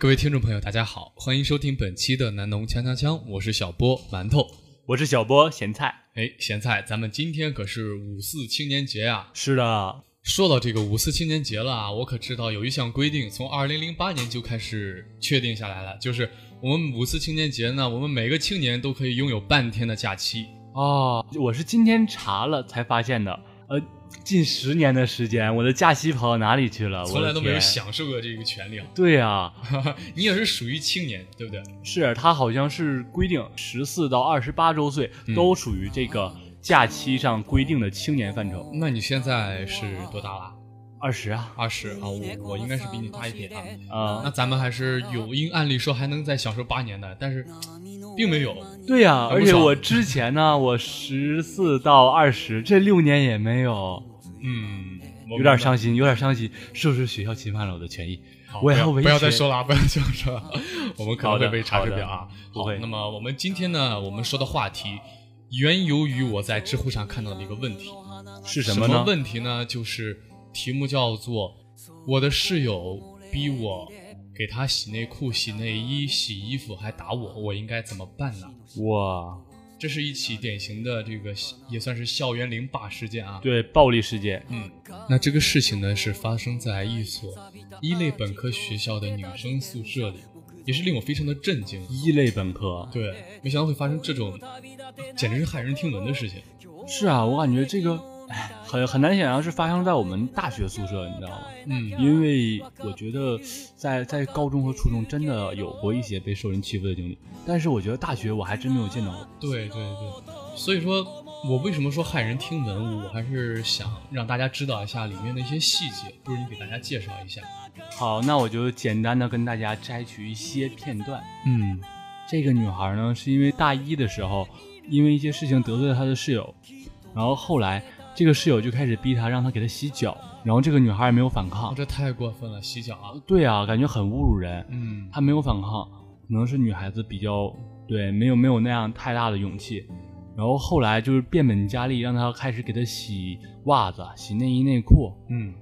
各位听众朋友，大家好，欢迎收听本期的南农锵锵锵，我是小波馒头，我是小波咸菜。哎，咸菜，咱们今天可是五四青年节啊！是的，说到这个五四青年节了啊，我可知道有一项规定，从二零零八年就开始确定下来了，就是我们五四青年节呢，我们每个青年都可以拥有半天的假期哦。我是今天查了才发现的，呃。近十年的时间，我的假期跑到哪里去了？从来都没有享受过这个权利啊！对呀，你也是属于青年，对不对？是他好像是规定十四到二十八周岁都属于这个假期上规定的青年范畴。那你现在是多大了？二十啊，二十啊！我我应该是比你大一点啊。啊，那咱们还是有，因按理说还能再享受八年的，但是并没有。对呀，而且我之前呢，我十四到二十这六年也没有。嗯，有点伤心，有点伤心，是不是学校侵犯了我的权益？我要不要再说了，不要再说了，我们可能会被查水表啊。不会。那么我们今天呢，我们说的话题，源由于我在知乎上看到的一个问题，是什么呢？问题呢，就是题目叫做“我的室友逼我给他洗内裤、洗内衣、洗衣服，还打我，我应该怎么办呢？”哇。这是一起典型的这个也算是校园凌霸事件啊，对，暴力事件。嗯，那这个事情呢是发生在一所一类本科学校的女生宿舍里，也是令我非常的震惊。一类本科，对，没想到会发生这种简直是骇人听闻的事情。是啊，我感觉这个。很很难想象是发生在我们大学宿舍，你知道吗？嗯，因为我觉得在在高中和初中真的有过一些被受人欺负的经历，但是我觉得大学我还真没有见到过。对对对，所以说我为什么说骇人听闻，我还是想让大家知道一下里面的一些细节，不如你给大家介绍一下。好，那我就简单的跟大家摘取一些片段。嗯，这个女孩呢，是因为大一的时候，因为一些事情得罪了她的室友，然后后来。这个室友就开始逼她，让她给她洗脚，然后这个女孩也没有反抗，这太过分了，洗脚啊！对啊，感觉很侮辱人。嗯，她没有反抗，可能是女孩子比较对，没有没有那样太大的勇气。然后后来就是变本加厉，让她开始给她洗袜子、洗内衣内裤。嗯，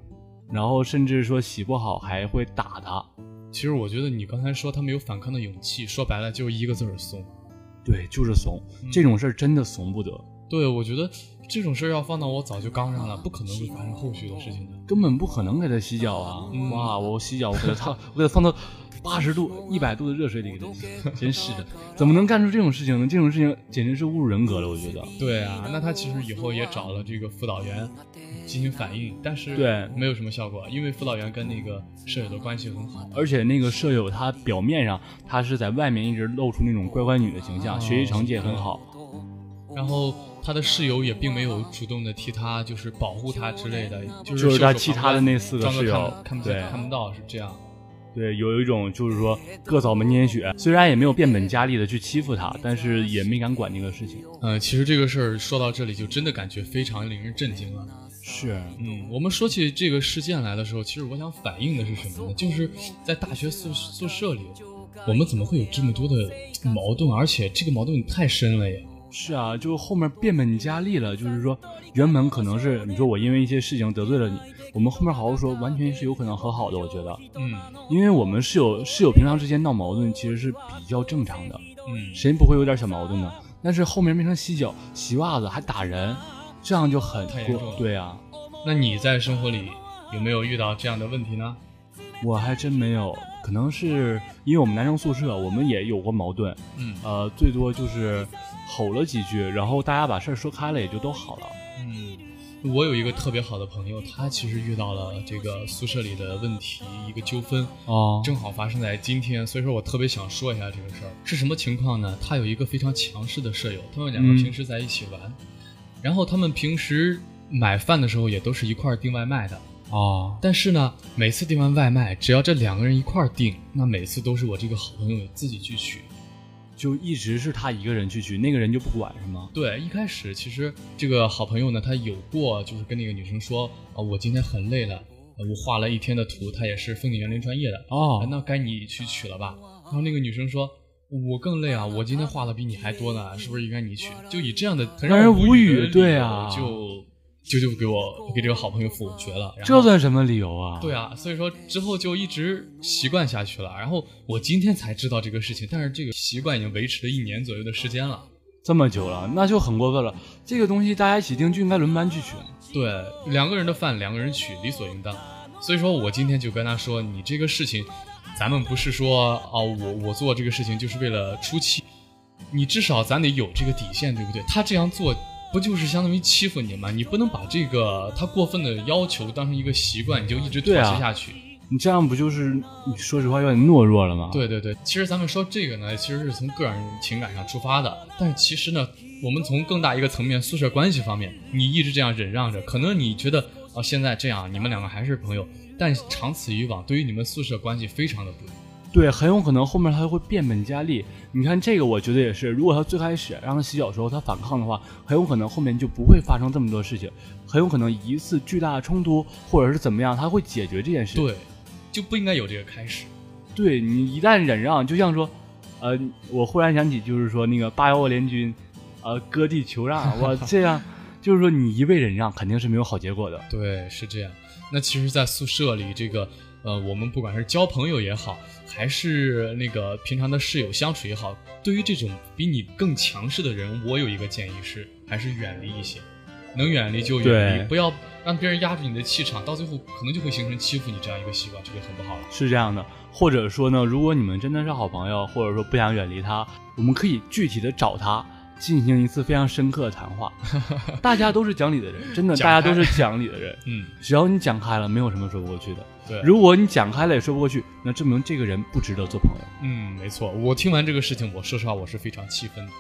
然后甚至说洗不好还会打她。其实我觉得你刚才说她没有反抗的勇气，说白了就一个字儿怂。对，就是怂。这种事儿真的怂不得。对，我觉得。这种事儿要放到我早就刚上了，不可能会发生后续的事情的，根本不可能给他洗脚啊！哇，我洗脚，我给他烫，我给他放到八十度、一百度的热水里给他洗，真是的，怎么能干出这种事情呢？这种事情简直是侮辱人格了，我觉得。对啊，那他其实以后也找了这个辅导员进行反映，但是对没有什么效果，因为辅导员跟那个舍友的关系很好，而且那个舍友他表面上他是在外面一直露出那种乖乖女的形象，学习成绩也很好，然后。他的室友也并没有主动的替他，就是保护他之类的，就是他其他的那四个室友看不见看不到是这样。对，有一种就是说各扫门前雪，虽然也没有变本加厉的去欺负他，但是也没敢管这个事情。呃，其实这个事儿说到这里就真的感觉非常令人震惊了。是，嗯，我们说起这个事件来的时候，其实我想反映的是什么呢？就是在大学宿宿舍里，我们怎么会有这么多的矛盾？而且这个矛盾太深了耶。是啊，就后面变本加厉了。就是说，原本可能是你说我因为一些事情得罪了你，我们后面好好说，完全是有可能和好的。我觉得，嗯，因为我们室友室友平常之间闹矛盾其实是比较正常的，嗯，谁不会有点小矛盾呢？但是后面变成洗脚、洗袜子还打人，这样就很太严重。对啊，那你在生活里有没有遇到这样的问题呢？我还真没有，可能是因为我们男生宿舍，我们也有过矛盾，嗯呃，最多就是吼了几句，然后大家把事儿说开了，也就都好了。嗯，我有一个特别好的朋友，他其实遇到了这个宿舍里的问题，一个纠纷，哦正好发生在今天，所以说我特别想说一下这个事儿是什么情况呢？他有一个非常强势的舍友，他们两个嗯平时在一起玩，然后他们平时买饭的时候也都是一块儿订外卖的，哦，但是呢，每次订完外卖，只要这两个人一块儿订，那每次都是我这个好朋友自己去取。就一直是他一个人去取，那个人就不管是吗？对，一开始其实这个好朋友呢，他有过就是跟那个女生说啊、我今天很累了，呃我画了一天的图，他也是风景园林专业的，哦啊那该你去取了吧？然后那个女生说。我更累啊！我今天画的比你还多呢，是不是应该你取？就以这样的很让人无无语对啊就就就给我给这个好朋友否决了。这算什么理由啊？对啊，所以说之后就一直习惯下去了。然后我今天才知道这个事情，但是这个习惯已经维持了一年左右的时间了。这么久了，那就很过分了。这个东西大家一起订就应该轮班去取。对，两个人的饭两个人取，理所应当。所以说我今天就跟他说，你这个事情，咱们不是说哦，我我做这个事情就是为了出气，你至少咱得有这个底线，对不对？他这样做不就是相当于欺负你吗？你不能把这个他过分的要求当成一个习惯，你就一直妥协下去。你这样不就是你说实话有点懦弱了吗？，对对对，其实咱们说这个呢，其实是从个人情感上出发的，但是其实呢，我们从更大一个层面，宿舍关系方面，你一直这样忍让着，可能你觉得啊、现在这样你们两个还是朋友，但长此以往，对于你们宿舍关系非常的不利。对，很有可能后面他就会变本加厉。你看这个，我觉得也是。如果他最开始让他洗脚的时候他反抗的话，很有可能后面就不会发生这么多事情，很有可能一次巨大的冲突或者是怎么样，他会解决这件事。对，就不应该有这个开始。对你一旦忍让，就像说，呃，我忽然想起就是说那个八幺联军，呃，割地求让，我这样 就是说你一味忍让肯定是没有好结果的。对，是这样。那其实，在宿舍里，这个呃，我们不管是交朋友也好，还是那个平常的室友相处也好，对于这种比你更强势的人，我有一个建议是，还是远离一些，能远离就远离，不要让别人压住你的气场，到最后可能就会形成欺负你这样一个习惯，这就很不好了。是这样的，或者说呢，如果你们真的是好朋友，或者说不想远离他，我们可以具体的找他进行一次非常深刻的谈话。大家都是讲理的人，真的，大家都是讲理的人。嗯，只要你讲开了，没有什么说不过去的。对，如果你讲开了也说不过去，那证明这个人不值得做朋友。嗯，没错。我听完这个事情，我说实话，我是非常气愤的。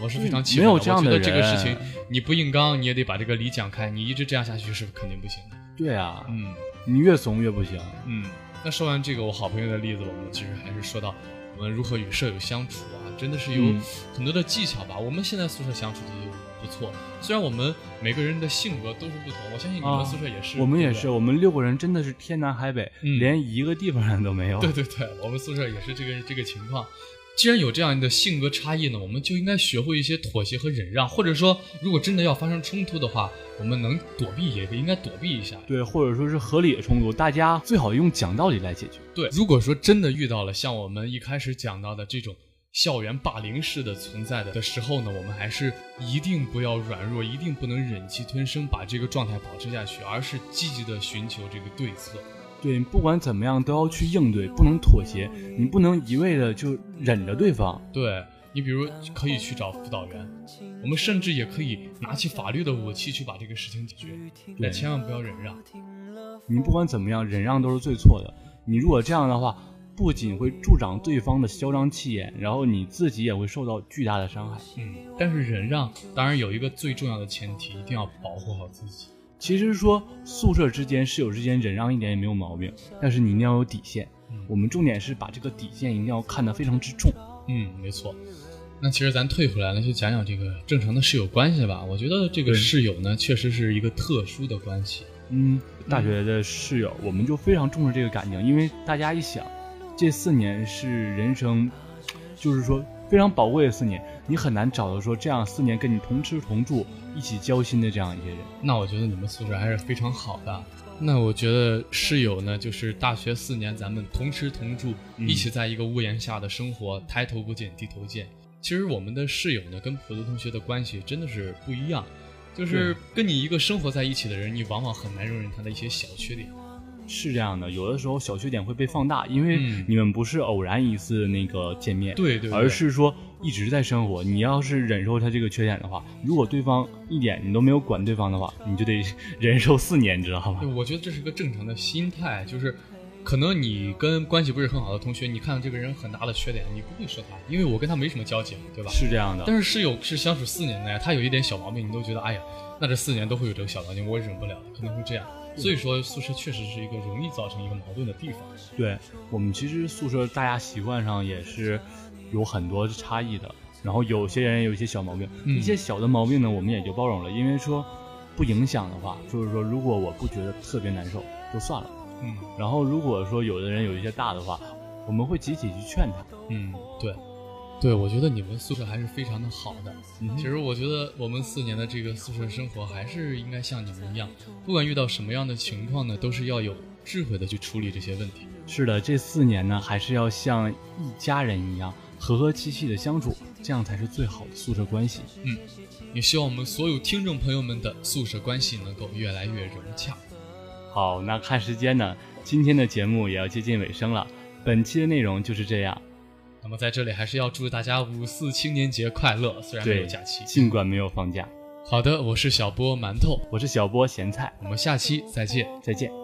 我是非常气没愤的。有这样的我觉得这个人事情你不硬刚，你也得把这个理讲开。你一直这样下去是肯定不行的。对啊，嗯你越怂越不行。嗯。那说完这个我好朋友的例子，我们其实还是说到我们如何与舍友相处啊，真的是有嗯很多的技巧吧。我们现在宿舍相处的就不错，虽然我们每个人的性格都是不同，我相信你啊们宿舍也是。我们也是，我们六个人真的是天南海北，嗯连一个地方人都没有。对对对，我们宿舍也是这个这个情况。既然有这样的性格差异呢，我们就应该学会一些妥协和忍让，或者说，如果真的要发生冲突的话，我们能躲避也应该躲避一下。对，或者说是合理的冲突，大家最好用讲道理来解决。对，如果说真的遇到了像我们一开始讲到的这种校园霸凌式的存在的的时候呢，我们还是一定不要软弱，一定不能忍气吞声把这个状态保持下去，而是积极的寻求这个对策。对，不管怎么样都要去应对，不能妥协，你不能一味的就忍着对方。对你，比如可以去找辅导员，我们甚至也可以拿起法律的武器去把这个事情解决，但千万不要忍让。你不管怎么样，忍让都是最错的。你如果这样的话，不仅会助长对方的嚣张气焰，然后你自己也会受到巨大的伤害。嗯，但是忍让当然有一个最重要的前提，一定要保护好自己。其实说宿舍之间、室友之间忍让一点也没有毛病，但是你一定要有底线。我们重点是把这个底线一定要看得非常之重。嗯，没错。那其实咱退回来了，就讲讲这个正常的室友关系吧。我觉得这个室友呢，确实是一个特殊的关系。嗯，大学的室友，我们就非常重视这个感情，因为大家一想，这四年是人生，就是说非常宝贵的四年，你很难找到说这样四年跟你同吃同住、一起交心的这样一些人。那我觉得你们宿舍还是非常好的。那我觉得室友呢，就是大学四年咱们同吃同住，嗯一起在一个屋檐下的生活，抬头不见低头见。其实我们的室友呢，跟普通同学的关系真的是不一样，就是跟你一个生活在一起的人，你往往很难容忍他的一些小缺点。是这样的，有的时候小缺点会被放大，因为嗯你们不是偶然一次那个见面，对对对而是说一直在生活。你要是忍受他这个缺点的话，如果对方一点你都没有管对方的话，你就得 忍受四年，你知道吗对，？我觉得这是个正常的心态，就是可能你跟关系不是很好的同学，你看到这个人很大的缺点，你不会说他，因为我跟他没什么交集，对吧？是这样的，但是室友是相处四年的呀，他有一点小毛病，你都觉得哎呀，那这四年都会有这个小毛病，我也忍不了，可能会这样。所以说，宿舍确实是一个容易造成一个矛盾的地方。对我们其实宿舍大家习惯上也是有很多差异的，然后有些人有一些小毛病，嗯一些小的毛病呢，我们也就包容了，因为说不影响的话，就是说如果我不觉得特别难受，就算了。嗯然后如果说有的人有一些大的话，我们会集体去劝他。嗯，对，对，我觉得你们宿舍还是非常的好的。嗯其实我觉得我们四年的这个宿舍生活还是应该像你们一样，不管遇到什么样的情况呢，都是要有智慧的去处理这些问题。是的，这四年呢，还是要像一家人一样和和气气的相处，这样才是最好的宿舍关系。嗯也希望我们所有听众朋友们的宿舍关系能够越来越融洽。好，那看时间呢，今天的节目也要接近尾声了。本期的内容就是这样，那么在这里还是要祝大家五四青年节快乐，虽然没有假期。尽管没有放假。好的，我是小波馒头，我是小波咸菜，我们下期再见。再见。